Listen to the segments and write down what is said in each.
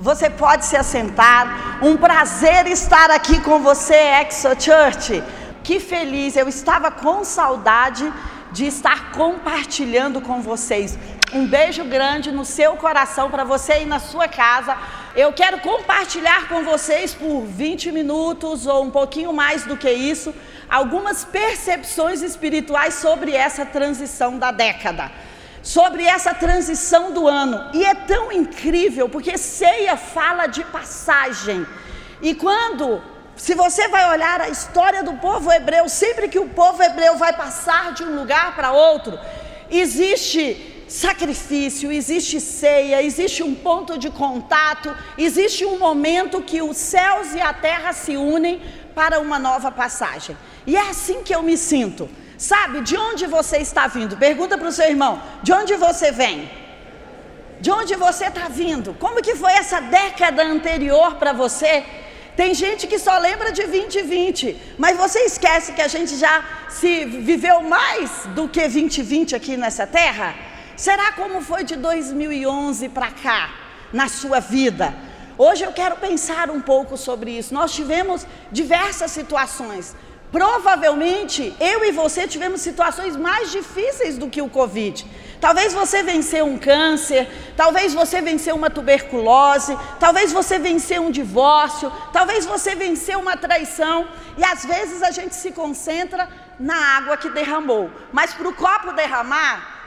Você pode se assentar. Um prazer estar aqui com você, Exo Church. Que feliz, eu estava com saudade de estar compartilhando com vocês. Um beijo grande no seu coração para você e na sua casa. Eu quero compartilhar com vocês por 20 minutos ou um pouquinho mais do que isso, algumas percepções espirituais sobre essa transição da década, sobre essa transição do ano. E é tão incrível porque ceia fala de passagem. E quando se você vai olhar a história do povo hebreu, sempre que o povo hebreu vai passar de um lugar para outro, existe sacrifício, existe ceia, existe um ponto de contato, existe um momento que os céus e a terra se unem para uma nova passagem. E é assim que eu me sinto. Sabe, de onde você está vindo? Pergunta para o seu irmão: de onde você vem? De onde você está vindo? Como que foi essa década anterior para você? Tem gente que só lembra de 2020, mas você esquece que a gente já se viveu mais do que 2020 aqui nessa terra? Será como foi de 2011 para cá, na sua vida? Hoje eu quero pensar um pouco sobre isso. Nós tivemos diversas situações. Provavelmente eu e você tivemos situações mais difíceis do que o Covid. Talvez você venceu um câncer, talvez você venceu uma tuberculose, talvez você venceu um divórcio, talvez você venceu uma traição. E às vezes a gente se concentra na água que derramou. Mas para o copo derramar,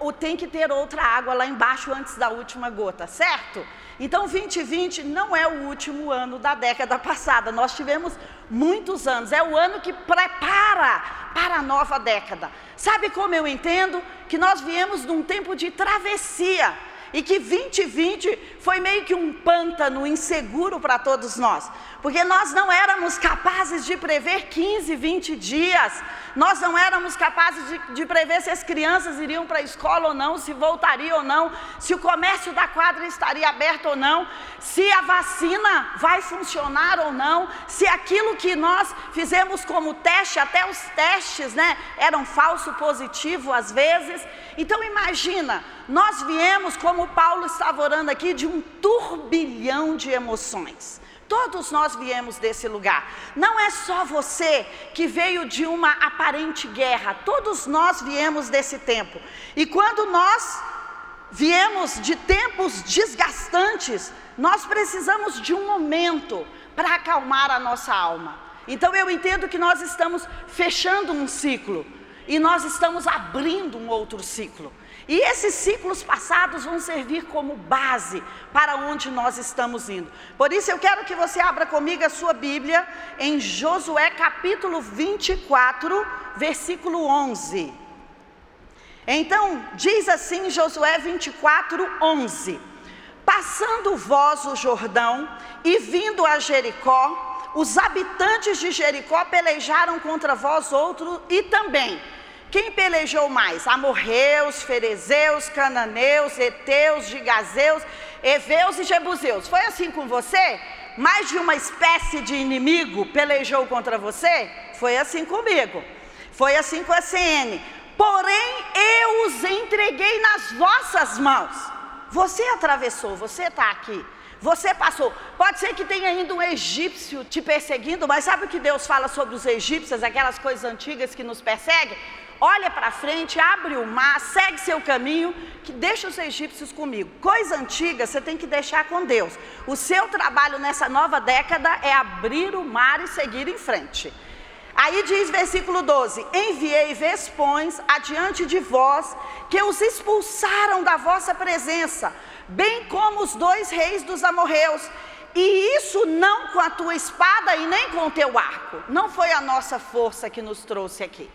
ou tem que ter outra água lá embaixo antes da última gota, certo? Então 2020 não é o último ano da década passada, nós tivemos muitos anos, é o ano que prepara para a nova década. Sabe como eu entendo? Que nós viemos num tempo de travessia e que 2020 foi meio que um pântano inseguro para todos nós, porque nós não éramos capazes de prever 15, 20 dias, nós não éramos capazes de, de prever se as crianças iriam para a escola ou não, se voltariam ou não, se o comércio da quadra estaria aberto ou não, se a vacina vai funcionar ou não, se aquilo que nós fizemos como teste, até os testes, né, eram falso positivo às vezes. Então imagina, nós viemos, como Paulo estava orando aqui, de um turbilhão de emoções. Todos nós viemos desse lugar. Não é só você que veio de uma aparente guerra. Todos nós viemos desse tempo. E quando nós viemos de tempos desgastantes, nós precisamos de um momento para acalmar a nossa alma. Então eu entendo que nós estamos fechando um ciclo e nós estamos abrindo um outro ciclo. E esses ciclos passados vão servir como base para onde nós estamos indo. Por isso eu quero que você abra comigo a sua Bíblia em Josué capítulo 24, versículo 11. Então, diz assim Josué 24, 11: Passando vós o Jordão e vindo a Jericó, os habitantes de Jericó pelejaram contra vós outro e também quem pelejou mais? Amorreus, Ferezeus, Cananeus, Eteus, Gigazeus, Eveus e Jebuseus. Foi assim com você? Mais de uma espécie de inimigo pelejou contra você? Foi assim comigo. Foi assim com a CN. Porém, eu os entreguei nas vossas mãos. Você atravessou, você está aqui. Você passou. Pode ser que tenha ainda um egípcio te perseguindo, mas sabe o que Deus fala sobre os egípcios, aquelas coisas antigas que nos perseguem? Olha para frente, abre o mar, segue seu caminho, que deixa os egípcios comigo. Coisa antiga você tem que deixar com Deus. O seu trabalho nessa nova década é abrir o mar e seguir em frente. Aí diz versículo 12: Enviei vespões adiante de vós, que os expulsaram da vossa presença, bem como os dois reis dos amorreus. E isso não com a tua espada e nem com o teu arco. Não foi a nossa força que nos trouxe aqui.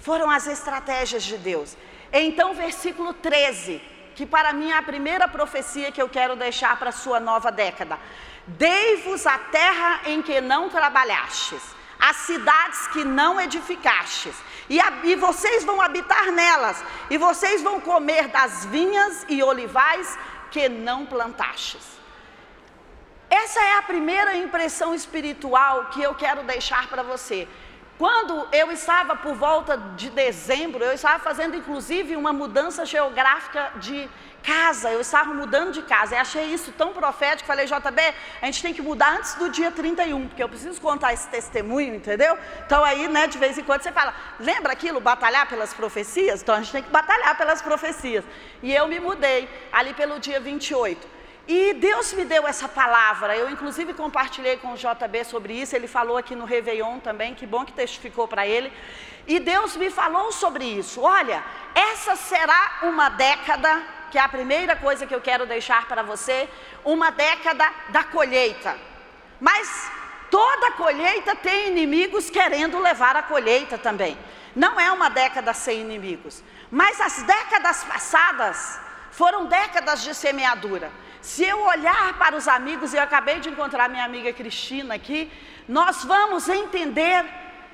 Foram as estratégias de Deus. Então, versículo 13, que para mim é a primeira profecia que eu quero deixar para a sua nova década. Dei-vos a terra em que não trabalhastes, as cidades que não edificastes, e, a, e vocês vão habitar nelas, e vocês vão comer das vinhas e olivais que não plantastes. Essa é a primeira impressão espiritual que eu quero deixar para você. Quando eu estava por volta de dezembro, eu estava fazendo inclusive uma mudança geográfica de casa, eu estava mudando de casa. E achei isso tão profético, falei, JB, a gente tem que mudar antes do dia 31, porque eu preciso contar esse testemunho, entendeu? Então aí, né, de vez em quando você fala, lembra aquilo, batalhar pelas profecias? Então a gente tem que batalhar pelas profecias. E eu me mudei ali pelo dia 28. E Deus me deu essa palavra. Eu, inclusive, compartilhei com o JB sobre isso. Ele falou aqui no Réveillon também. Que bom que testificou para ele. E Deus me falou sobre isso. Olha, essa será uma década, que é a primeira coisa que eu quero deixar para você, uma década da colheita. Mas toda colheita tem inimigos querendo levar a colheita também. Não é uma década sem inimigos. Mas as décadas passadas foram décadas de semeadura. Se eu olhar para os amigos, eu acabei de encontrar minha amiga Cristina aqui, nós vamos entender.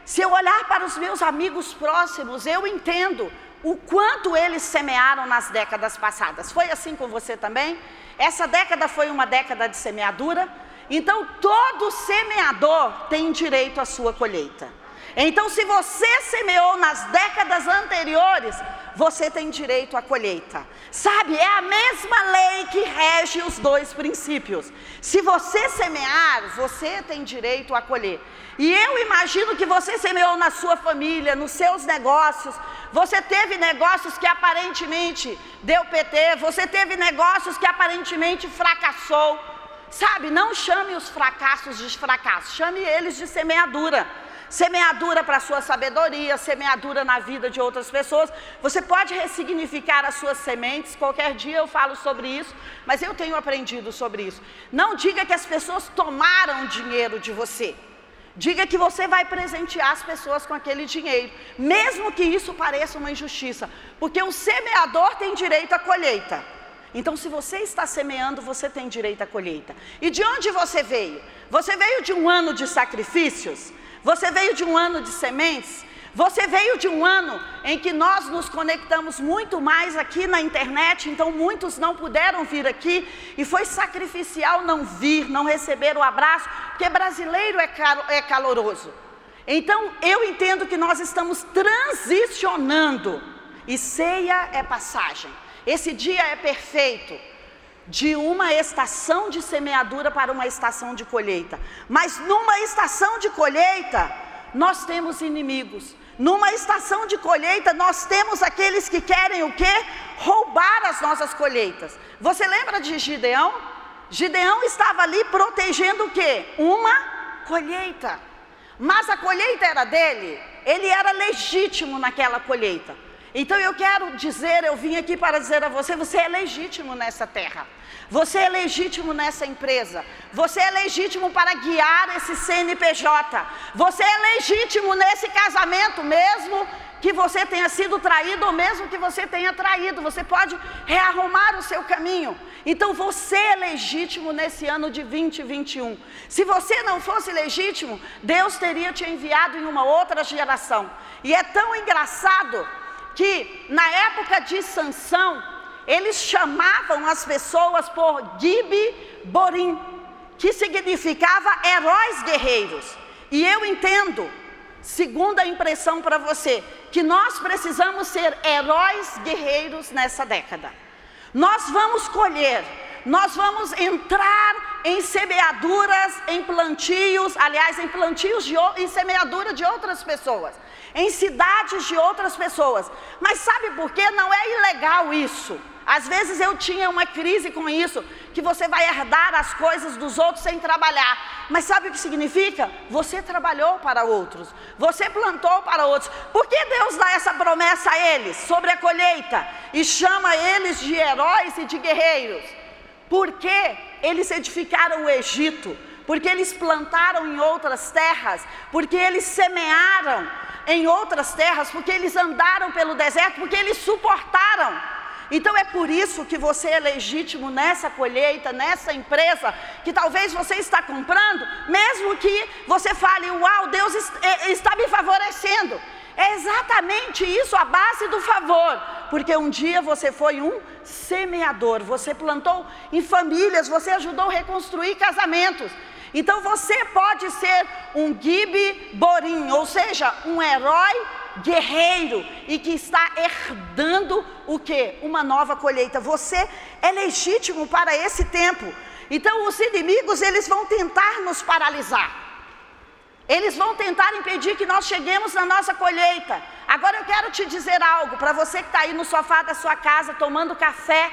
Se eu olhar para os meus amigos próximos, eu entendo o quanto eles semearam nas décadas passadas. Foi assim com você também? Essa década foi uma década de semeadura. Então, todo semeador tem direito à sua colheita. Então, se você semeou nas décadas anteriores, você tem direito à colheita. Sabe, é a mesma lei que rege os dois princípios. Se você semear, você tem direito a colher. E eu imagino que você semeou na sua família, nos seus negócios. Você teve negócios que aparentemente deu PT, você teve negócios que aparentemente fracassou. Sabe, não chame os fracassos de fracasso, chame eles de semeadura semeadura para a sua sabedoria, semeadura na vida de outras pessoas. Você pode ressignificar as suas sementes, qualquer dia eu falo sobre isso, mas eu tenho aprendido sobre isso. Não diga que as pessoas tomaram dinheiro de você. Diga que você vai presentear as pessoas com aquele dinheiro, mesmo que isso pareça uma injustiça, porque o semeador tem direito à colheita. Então, se você está semeando, você tem direito à colheita. E de onde você veio? Você veio de um ano de sacrifícios? Você veio de um ano de sementes? Você veio de um ano em que nós nos conectamos muito mais aqui na internet, então muitos não puderam vir aqui e foi sacrificial não vir, não receber o abraço, porque brasileiro é, é caloroso. Então eu entendo que nós estamos transicionando e ceia é passagem. Esse dia é perfeito de uma estação de semeadura para uma estação de colheita. Mas numa estação de colheita, nós temos inimigos. Numa estação de colheita, nós temos aqueles que querem o quê? Roubar as nossas colheitas. Você lembra de Gideão? Gideão estava ali protegendo o quê? Uma colheita. Mas a colheita era dele, ele era legítimo naquela colheita. Então eu quero dizer, eu vim aqui para dizer a você: você é legítimo nessa terra. Você é legítimo nessa empresa. Você é legítimo para guiar esse CNPJ. Você é legítimo nesse casamento, mesmo que você tenha sido traído ou mesmo que você tenha traído. Você pode rearrumar o seu caminho. Então você é legítimo nesse ano de 2021. Se você não fosse legítimo, Deus teria te enviado em uma outra geração. E é tão engraçado que na época de Sansão, eles chamavam as pessoas por Gibi Borim, que significava heróis guerreiros. E eu entendo, segunda impressão para você, que nós precisamos ser heróis guerreiros nessa década. Nós vamos colher, nós vamos entrar em semeaduras, em plantios, aliás, em plantios de, em semeadura de outras pessoas em cidades de outras pessoas. Mas sabe por quê? Não é ilegal isso. Às vezes eu tinha uma crise com isso, que você vai herdar as coisas dos outros sem trabalhar. Mas sabe o que significa? Você trabalhou para outros, você plantou para outros. Por que Deus dá essa promessa a eles sobre a colheita e chama eles de heróis e de guerreiros? Porque eles edificaram o Egito, porque eles plantaram em outras terras, porque eles semearam em outras terras, porque eles andaram pelo deserto, porque eles suportaram. Então é por isso que você é legítimo nessa colheita, nessa empresa que talvez você está comprando, mesmo que você fale, uau, Deus é, está me favorecendo. É exatamente isso a base do favor, porque um dia você foi um semeador, você plantou em famílias, você ajudou a reconstruir casamentos. Então você pode ser um Gibi Borim, ou seja, um herói guerreiro e que está herdando o que? Uma nova colheita. Você é legítimo para esse tempo. Então os inimigos eles vão tentar nos paralisar. Eles vão tentar impedir que nós cheguemos na nossa colheita. Agora eu quero te dizer algo para você que está aí no sofá da sua casa tomando café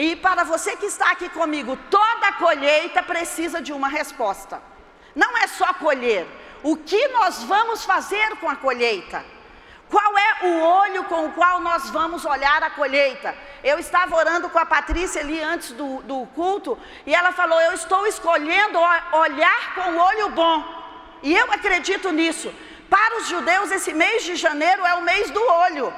e para você que está aqui comigo, toda colheita precisa de uma resposta. Não é só colher. O que nós vamos fazer com a colheita? Qual é o olho com o qual nós vamos olhar a colheita? Eu estava orando com a Patrícia ali antes do, do culto e ela falou: Eu estou escolhendo olhar com o olho bom. E eu acredito nisso. Para os judeus, esse mês de janeiro é o mês do olho.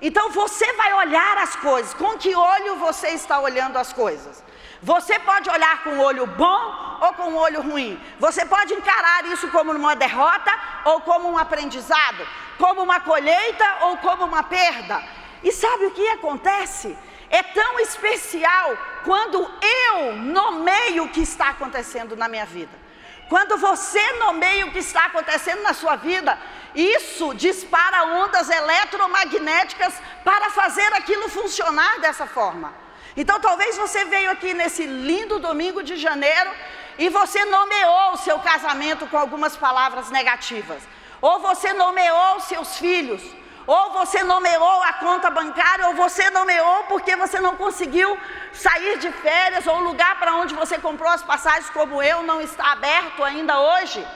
Então você vai olhar as coisas. Com que olho você está olhando as coisas? Você pode olhar com o olho bom ou com o olho ruim. Você pode encarar isso como uma derrota ou como um aprendizado, como uma colheita ou como uma perda. E sabe o que acontece? É tão especial quando eu nomeio o que está acontecendo na minha vida. Quando você nomeia o que está acontecendo na sua vida, isso dispara ondas eletromagnéticas para fazer aquilo funcionar dessa forma. Então, talvez você veio aqui nesse lindo domingo de janeiro e você nomeou o seu casamento com algumas palavras negativas, ou você nomeou seus filhos, ou você nomeou a conta bancária, ou você nomeou porque você não conseguiu sair de férias, ou o lugar para onde você comprou as passagens, como eu, não está aberto ainda hoje.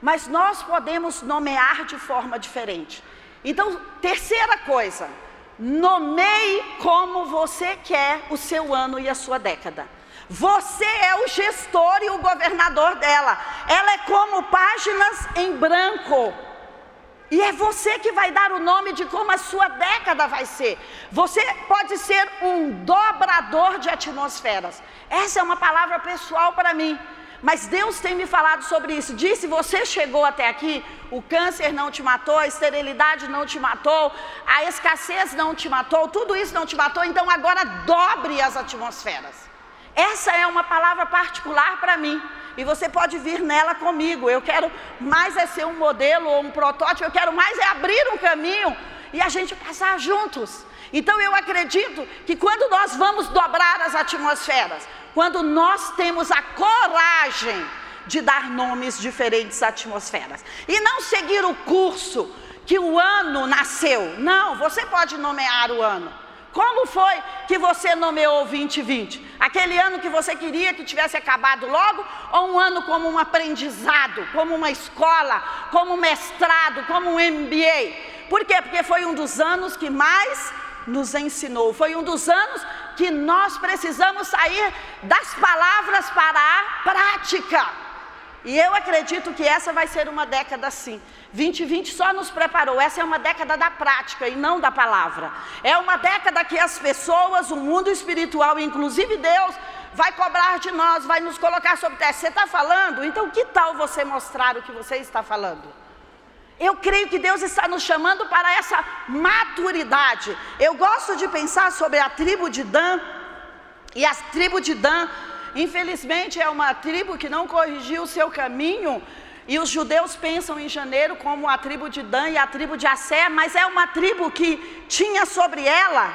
Mas nós podemos nomear de forma diferente. Então, terceira coisa, nomeie como você quer o seu ano e a sua década. Você é o gestor e o governador dela. Ela é como páginas em branco. E é você que vai dar o nome de como a sua década vai ser. Você pode ser um dobrador de atmosferas. Essa é uma palavra pessoal para mim. Mas Deus tem me falado sobre isso. Disse: você chegou até aqui, o câncer não te matou, a esterilidade não te matou, a escassez não te matou, tudo isso não te matou, então agora dobre as atmosferas. Essa é uma palavra particular para mim e você pode vir nela comigo. Eu quero mais é ser um modelo ou um protótipo, eu quero mais é abrir um caminho e a gente passar juntos. Então eu acredito que quando nós vamos dobrar as atmosferas, quando nós temos a coragem de dar nomes diferentes às atmosferas e não seguir o curso que o ano nasceu. Não, você pode nomear o ano. Como foi que você nomeou 2020? Aquele ano que você queria que tivesse acabado logo? Ou um ano como um aprendizado, como uma escola, como um mestrado, como um MBA? Por quê? Porque foi um dos anos que mais nos ensinou, foi um dos anos que nós precisamos sair das palavras para a prática. E eu acredito que essa vai ser uma década assim. 2020 só nos preparou. Essa é uma década da prática e não da palavra. É uma década que as pessoas, o mundo espiritual, inclusive Deus, vai cobrar de nós, vai nos colocar sobre teste. Você está falando? Então que tal você mostrar o que você está falando? Eu creio que Deus está nos chamando para essa maturidade. Eu gosto de pensar sobre a tribo de Dan. E a tribo de Dan, infelizmente, é uma tribo que não corrigiu o seu caminho e os judeus pensam em janeiro como a tribo de Dan e a tribo de Assé, mas é uma tribo que tinha sobre ela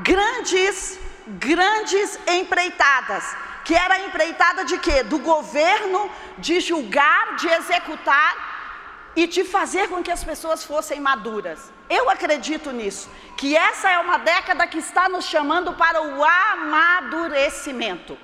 grandes, grandes empreitadas. Que era empreitada de quê? Do governo, de julgar, de executar e de fazer com que as pessoas fossem maduras. Eu acredito nisso, que essa é uma década que está nos chamando para o amadurecimento.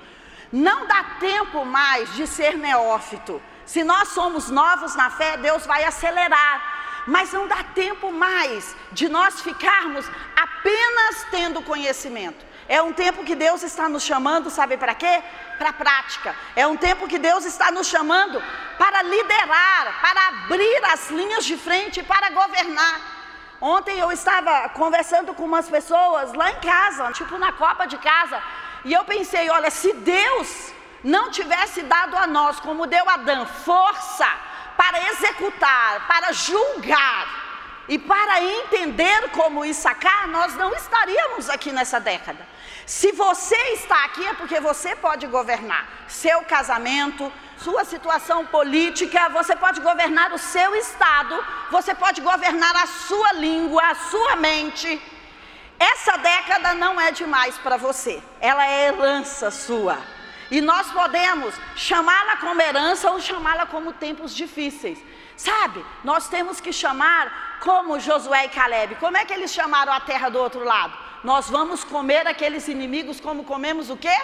Não dá tempo mais de ser neófito. Se nós somos novos na fé, Deus vai acelerar. Mas não dá tempo mais de nós ficarmos apenas tendo conhecimento. É um tempo que Deus está nos chamando, sabe para quê? Para prática. É um tempo que Deus está nos chamando para liderar, para abrir as linhas de frente, para governar. Ontem eu estava conversando com umas pessoas lá em casa, tipo na copa de casa, e eu pensei: olha, se Deus não tivesse dado a nós, como deu a Adão, força para executar, para julgar e para entender como isso sacar, nós não estaríamos aqui nessa década. Se você está aqui é porque você pode governar seu casamento, sua situação política, você pode governar o seu estado, você pode governar a sua língua, a sua mente. Essa década não é demais para você, ela é herança sua. E nós podemos chamá-la como herança ou chamá-la como tempos difíceis. Sabe, nós temos que chamar como Josué e Caleb. Como é que eles chamaram a terra do outro lado? Nós vamos comer aqueles inimigos como comemos o quê?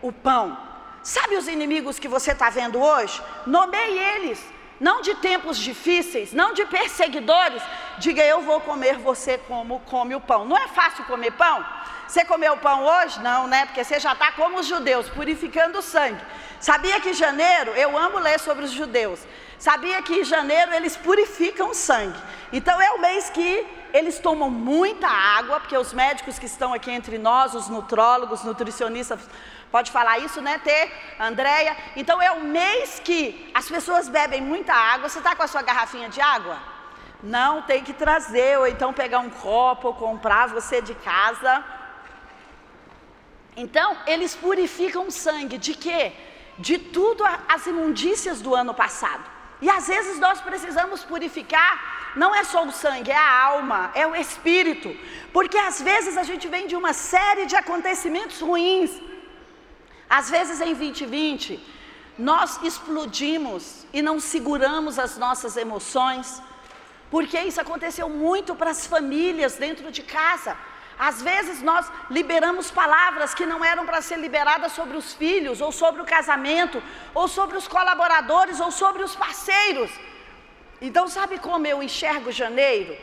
O pão. Sabe os inimigos que você está vendo hoje? Nomeie eles. Não de tempos difíceis, não de perseguidores. Diga, eu vou comer você como come o pão. Não é fácil comer pão? Você comeu pão hoje? Não, né? Porque você já está como os judeus, purificando o sangue. Sabia que janeiro, eu amo ler sobre os judeus. Sabia que em janeiro eles purificam o sangue. Então é o mês que eles tomam muita água, porque os médicos que estão aqui entre nós, os nutrólogos, nutricionistas, pode falar isso, né, Tê, Andréia? Então é o mês que as pessoas bebem muita água. Você está com a sua garrafinha de água? Não, tem que trazer, ou então pegar um copo, ou comprar você de casa. Então, eles purificam o sangue de quê? De tudo as imundícias do ano passado. E às vezes nós precisamos purificar, não é só o sangue, é a alma, é o espírito. Porque às vezes a gente vem de uma série de acontecimentos ruins. Às vezes em 2020, nós explodimos e não seguramos as nossas emoções. Porque isso aconteceu muito para as famílias dentro de casa. Às vezes nós liberamos palavras que não eram para ser liberadas sobre os filhos, ou sobre o casamento, ou sobre os colaboradores, ou sobre os parceiros. Então, sabe como eu enxergo janeiro?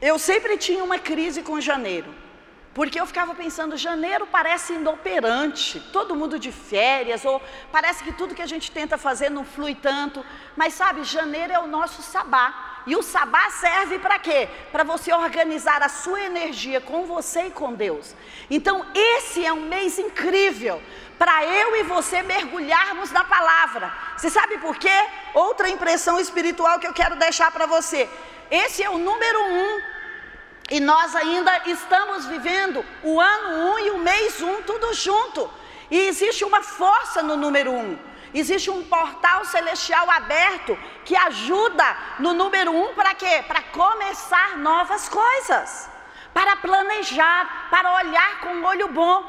Eu sempre tinha uma crise com janeiro. Porque eu ficava pensando, janeiro parece inoperante, todo mundo de férias, ou parece que tudo que a gente tenta fazer não flui tanto. Mas sabe, janeiro é o nosso sabá. E o sabá serve para quê? Para você organizar a sua energia com você e com Deus. Então, esse é um mês incrível para eu e você mergulharmos na palavra. Você sabe por quê? Outra impressão espiritual que eu quero deixar para você. Esse é o número um e nós ainda estamos vivendo o ano 1 um e o mês 1 um, tudo junto. E existe uma força no número 1. Um. Existe um portal celestial aberto que ajuda no número 1 um para quê? Para começar novas coisas. Para planejar, para olhar com um olho bom.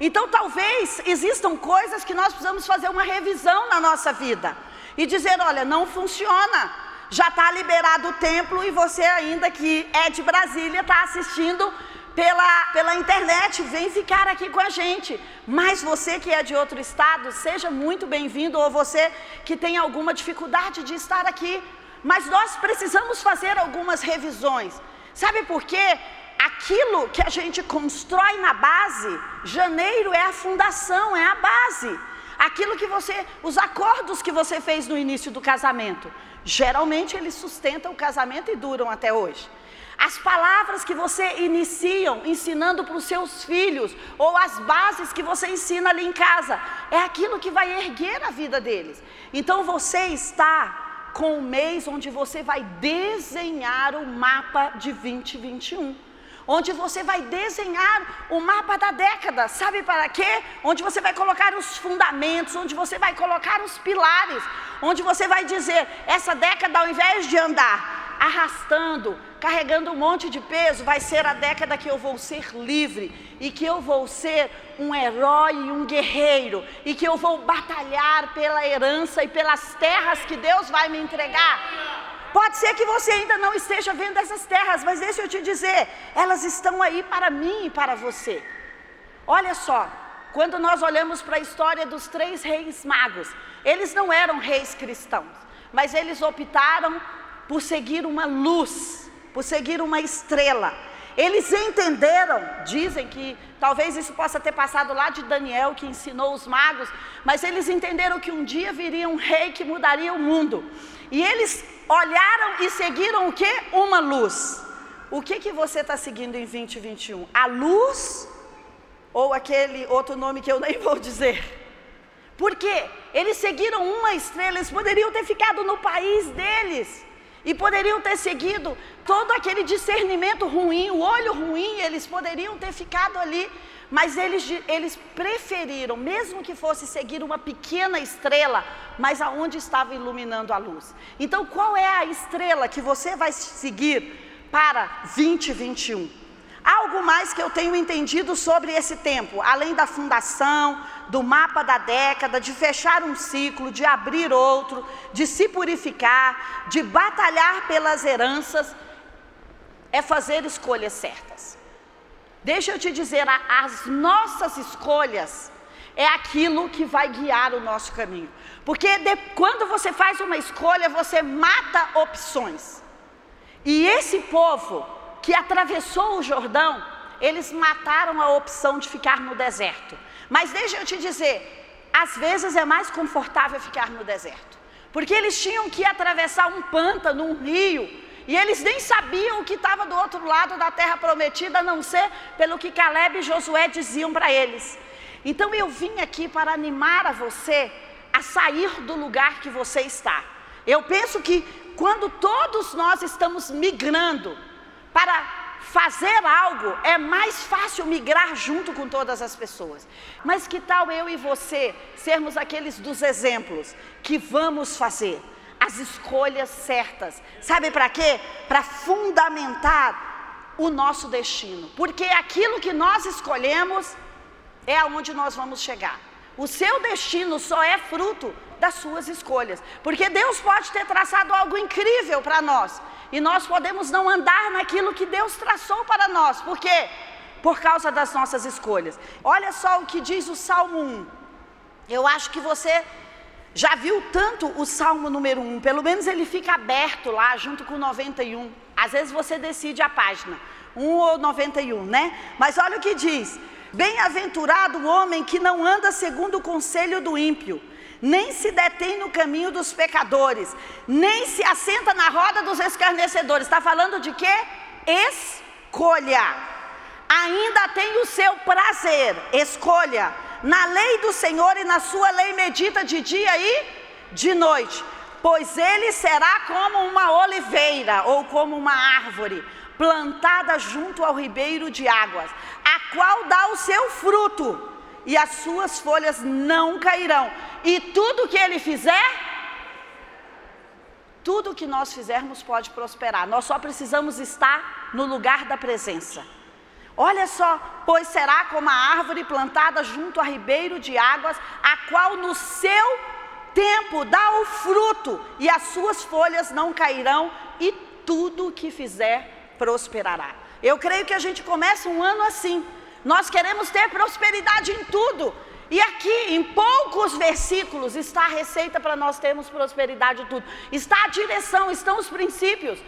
Então talvez existam coisas que nós precisamos fazer uma revisão na nossa vida. E dizer, olha, não funciona já está liberado o templo e você ainda que é de Brasília está assistindo pela, pela internet, vem ficar aqui com a gente. Mas você que é de outro estado, seja muito bem-vindo, ou você que tem alguma dificuldade de estar aqui. Mas nós precisamos fazer algumas revisões. Sabe por quê? Aquilo que a gente constrói na base, janeiro é a fundação, é a base. Aquilo que você, os acordos que você fez no início do casamento. Geralmente eles sustentam o casamento e duram até hoje. As palavras que você iniciam ensinando para os seus filhos, ou as bases que você ensina ali em casa, é aquilo que vai erguer a vida deles. Então você está com um mês onde você vai desenhar o mapa de 2021 onde você vai desenhar o mapa da década, sabe para quê? Onde você vai colocar os fundamentos, onde você vai colocar os pilares, onde você vai dizer: essa década, ao invés de andar arrastando, carregando um monte de peso, vai ser a década que eu vou ser livre e que eu vou ser um herói e um guerreiro e que eu vou batalhar pela herança e pelas terras que Deus vai me entregar. Pode ser que você ainda não esteja vendo essas terras, mas deixa eu te dizer, elas estão aí para mim e para você. Olha só, quando nós olhamos para a história dos três reis magos, eles não eram reis cristãos, mas eles optaram por seguir uma luz, por seguir uma estrela. Eles entenderam, dizem que talvez isso possa ter passado lá de Daniel, que ensinou os magos, mas eles entenderam que um dia viria um rei que mudaria o mundo. E eles olharam e seguiram o que? Uma luz. O que, que você está seguindo em 2021? A luz ou aquele outro nome que eu nem vou dizer? Por quê? Eles seguiram uma estrela, eles poderiam ter ficado no país deles. E poderiam ter seguido todo aquele discernimento ruim, o olho ruim, eles poderiam ter ficado ali. mas eles, eles preferiram, mesmo que fosse seguir uma pequena estrela, mas aonde estava iluminando a luz. Então, qual é a estrela que você vai seguir para 2021? Algo mais que eu tenho entendido sobre esse tempo, além da fundação, do mapa da década, de fechar um ciclo, de abrir outro, de se purificar, de batalhar pelas heranças, é fazer escolhas certas. Deixa eu te dizer, as nossas escolhas é aquilo que vai guiar o nosso caminho. Porque de, quando você faz uma escolha, você mata opções. E esse povo que atravessou o Jordão, eles mataram a opção de ficar no deserto. Mas deixa eu te dizer, às vezes é mais confortável ficar no deserto. Porque eles tinham que atravessar um pântano, um rio, e eles nem sabiam o que estava do outro lado da terra prometida, a não ser pelo que Caleb e Josué diziam para eles. Então eu vim aqui para animar a você a sair do lugar que você está. Eu penso que quando todos nós estamos migrando para fazer algo, é mais fácil migrar junto com todas as pessoas. Mas que tal eu e você sermos aqueles dos exemplos que vamos fazer? as escolhas certas. Sabe para quê? Para fundamentar o nosso destino. Porque aquilo que nós escolhemos é aonde nós vamos chegar. O seu destino só é fruto das suas escolhas. Porque Deus pode ter traçado algo incrível para nós. E nós podemos não andar naquilo que Deus traçou para nós. Por quê? Por causa das nossas escolhas. Olha só o que diz o Salmo 1. Eu acho que você já viu tanto o Salmo número 1, pelo menos ele fica aberto lá junto com o 91. Às vezes você decide a página, 1 ou 91, né? Mas olha o que diz: Bem-aventurado o homem que não anda segundo o conselho do ímpio, nem se detém no caminho dos pecadores, nem se assenta na roda dos escarnecedores. Está falando de quê? Escolha. Ainda tem o seu prazer, escolha na lei do Senhor e na sua lei medita de dia e de noite, pois ele será como uma oliveira ou como uma árvore plantada junto ao ribeiro de águas, a qual dá o seu fruto e as suas folhas não cairão, e tudo que ele fizer, tudo que nós fizermos pode prosperar. Nós só precisamos estar no lugar da presença. Olha só, pois será como a árvore plantada junto a ribeiro de águas, a qual no seu tempo dá o fruto, e as suas folhas não cairão, e tudo que fizer prosperará. Eu creio que a gente começa um ano assim. Nós queremos ter prosperidade em tudo. E aqui, em poucos versículos, está a receita para nós termos prosperidade em tudo. Está a direção, estão os princípios.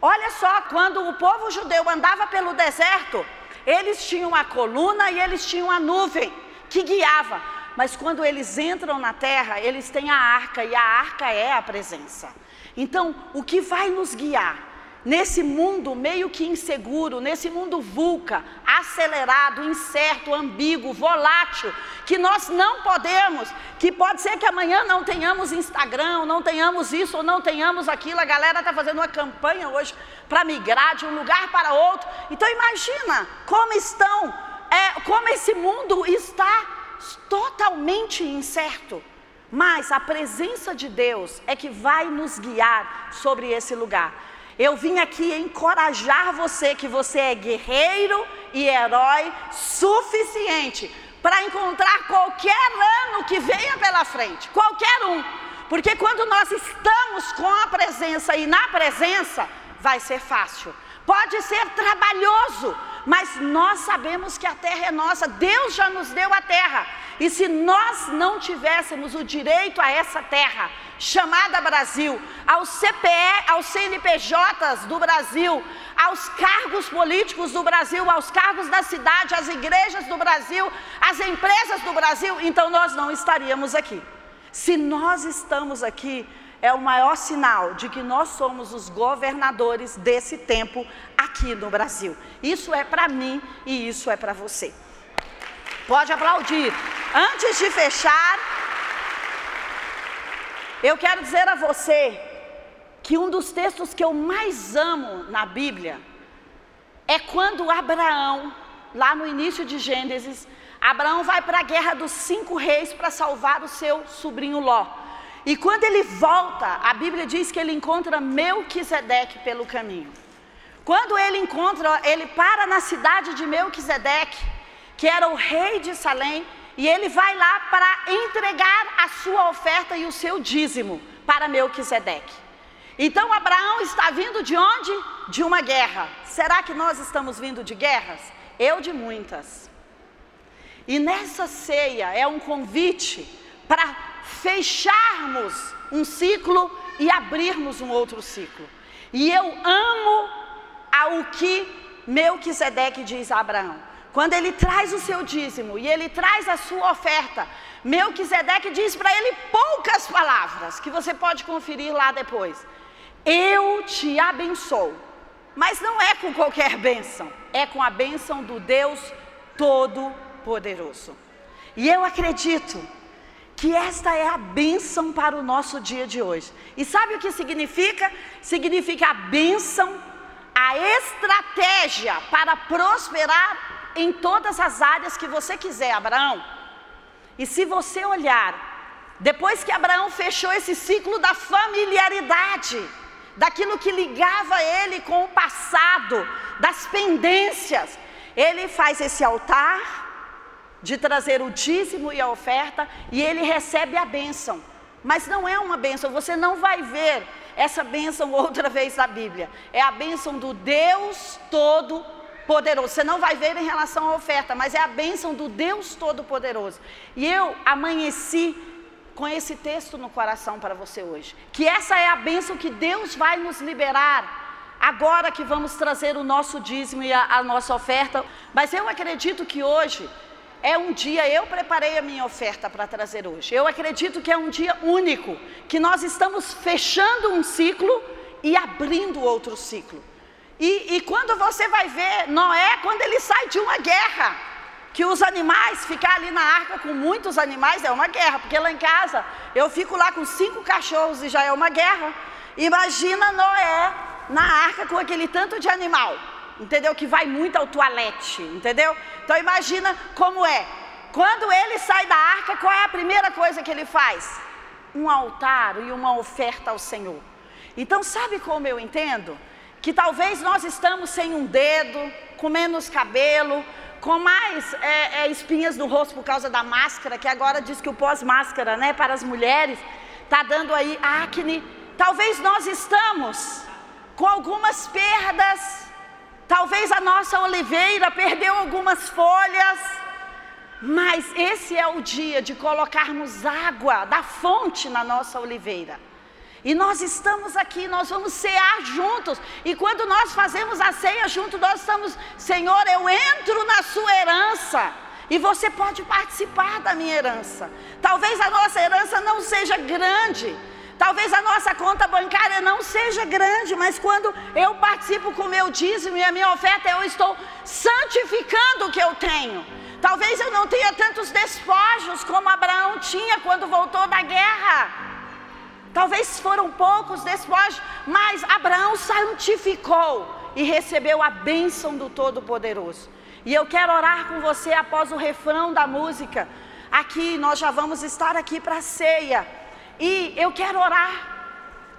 Olha só, quando o povo judeu andava pelo deserto, eles tinham a coluna e eles tinham a nuvem que guiava. Mas quando eles entram na terra, eles têm a arca e a arca é a presença. Então, o que vai nos guiar? Nesse mundo meio que inseguro, nesse mundo vulca, acelerado, incerto, ambíguo, volátil, que nós não podemos, que pode ser que amanhã não tenhamos Instagram, não tenhamos isso ou não tenhamos aquilo. A galera está fazendo uma campanha hoje para migrar de um lugar para outro. Então imagina como estão, é, como esse mundo está totalmente incerto. Mas a presença de Deus é que vai nos guiar sobre esse lugar. Eu vim aqui encorajar você que você é guerreiro e herói suficiente para encontrar qualquer ano que venha pela frente, qualquer um. Porque quando nós estamos com a presença e na presença, vai ser fácil. Pode ser trabalhoso, mas nós sabemos que a terra é nossa, Deus já nos deu a terra. E se nós não tivéssemos o direito a essa terra, chamada Brasil, aos CPE, aos CNPJs do Brasil, aos cargos políticos do Brasil, aos cargos da cidade, às igrejas do Brasil, às empresas do Brasil, então nós não estaríamos aqui. Se nós estamos aqui, é o maior sinal de que nós somos os governadores desse tempo aqui no Brasil. Isso é para mim e isso é para você. Pode aplaudir. Antes de fechar, eu quero dizer a você que um dos textos que eu mais amo na Bíblia é quando Abraão lá no início de Gênesis, Abraão vai para a guerra dos cinco reis para salvar o seu sobrinho Ló. E quando ele volta, a Bíblia diz que ele encontra Melquisedeque pelo caminho. Quando ele encontra, ele para na cidade de Melquisedeque, que era o rei de Salém, e ele vai lá para entregar a sua oferta e o seu dízimo para Melquisedeque. Então Abraão está vindo de onde? De uma guerra. Será que nós estamos vindo de guerras? Eu de muitas. E nessa ceia é um convite para fecharmos um ciclo e abrirmos um outro ciclo. E eu amo ao que Melquisedeque diz a Abraão. Quando ele traz o seu dízimo e ele traz a sua oferta, Melquisedeque diz para ele poucas palavras, que você pode conferir lá depois. Eu te abençoo. Mas não é com qualquer bênção, é com a bênção do Deus Todo-Poderoso. E eu acredito que esta é a bênção para o nosso dia de hoje. E sabe o que significa? Significa a bênção, a estratégia para prosperar em todas as áreas que você quiser, Abraão. E se você olhar, depois que Abraão fechou esse ciclo da familiaridade, daquilo que ligava ele com o passado, das pendências, ele faz esse altar de trazer o dízimo e a oferta e ele recebe a bênção. Mas não é uma bênção, você não vai ver essa bênção outra vez na Bíblia. É a bênção do Deus Todo-Poderoso. Você não vai ver em relação à oferta, mas é a bênção do Deus Todo-Poderoso. E eu amanheci com esse texto no coração para você hoje. Que essa é a bênção que Deus vai nos liberar agora que vamos trazer o nosso dízimo e a, a nossa oferta. Mas eu acredito que hoje é um dia, eu preparei a minha oferta para trazer hoje. Eu acredito que é um dia único, que nós estamos fechando um ciclo e abrindo outro ciclo. E, e quando você vai ver Noé, quando ele sai de uma guerra, que os animais, ficar ali na arca com muitos animais é uma guerra, porque lá em casa eu fico lá com cinco cachorros e já é uma guerra. Imagina Noé na arca com aquele tanto de animal entendeu? Que vai muito ao toalete, entendeu? Então imagina como é. Quando ele sai da arca, qual é a primeira coisa que ele faz? Um altar e uma oferta ao Senhor. Então sabe como eu entendo? Que talvez nós estamos sem um dedo, com menos cabelo, com mais é, é, espinhas no rosto por causa da máscara, que agora diz que o pós-máscara, né, para as mulheres, está dando aí acne. Talvez nós estamos com algumas perdas Talvez a nossa oliveira perdeu algumas folhas, mas esse é o dia de colocarmos água da fonte na nossa oliveira. E nós estamos aqui, nós vamos cear juntos. E quando nós fazemos a ceia junto, nós estamos, Senhor, eu entro na sua herança. E você pode participar da minha herança. Talvez a nossa herança não seja grande, Talvez a nossa conta bancária não seja grande, mas quando eu participo com o meu dízimo e a minha oferta, eu estou santificando o que eu tenho. Talvez eu não tenha tantos despojos como Abraão tinha quando voltou da guerra. Talvez foram poucos despojos, mas Abraão santificou e recebeu a bênção do Todo-Poderoso. E eu quero orar com você após o refrão da música. Aqui, nós já vamos estar aqui para a ceia. E eu quero orar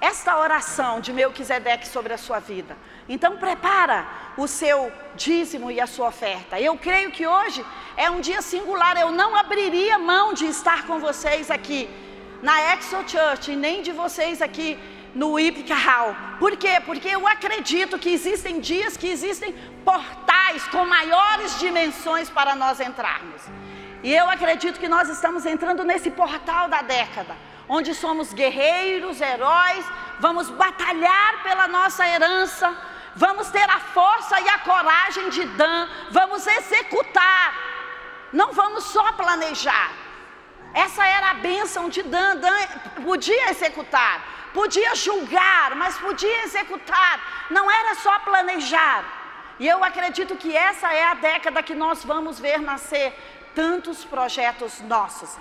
esta oração de Melquisedeque sobre a sua vida. Então prepara o seu dízimo e a sua oferta. Eu creio que hoje é um dia singular. Eu não abriria mão de estar com vocês aqui na Exo Church e nem de vocês aqui no Ipica Hall. Por quê? Porque eu acredito que existem dias que existem portais com maiores dimensões para nós entrarmos. E eu acredito que nós estamos entrando nesse portal da década onde somos guerreiros, heróis, vamos batalhar pela nossa herança, vamos ter a força e a coragem de Dan, vamos executar, não vamos só planejar. Essa era a bênção de Dan, Dan podia executar, podia julgar, mas podia executar, não era só planejar. E eu acredito que essa é a década que nós vamos ver nascer tantos projetos nossos.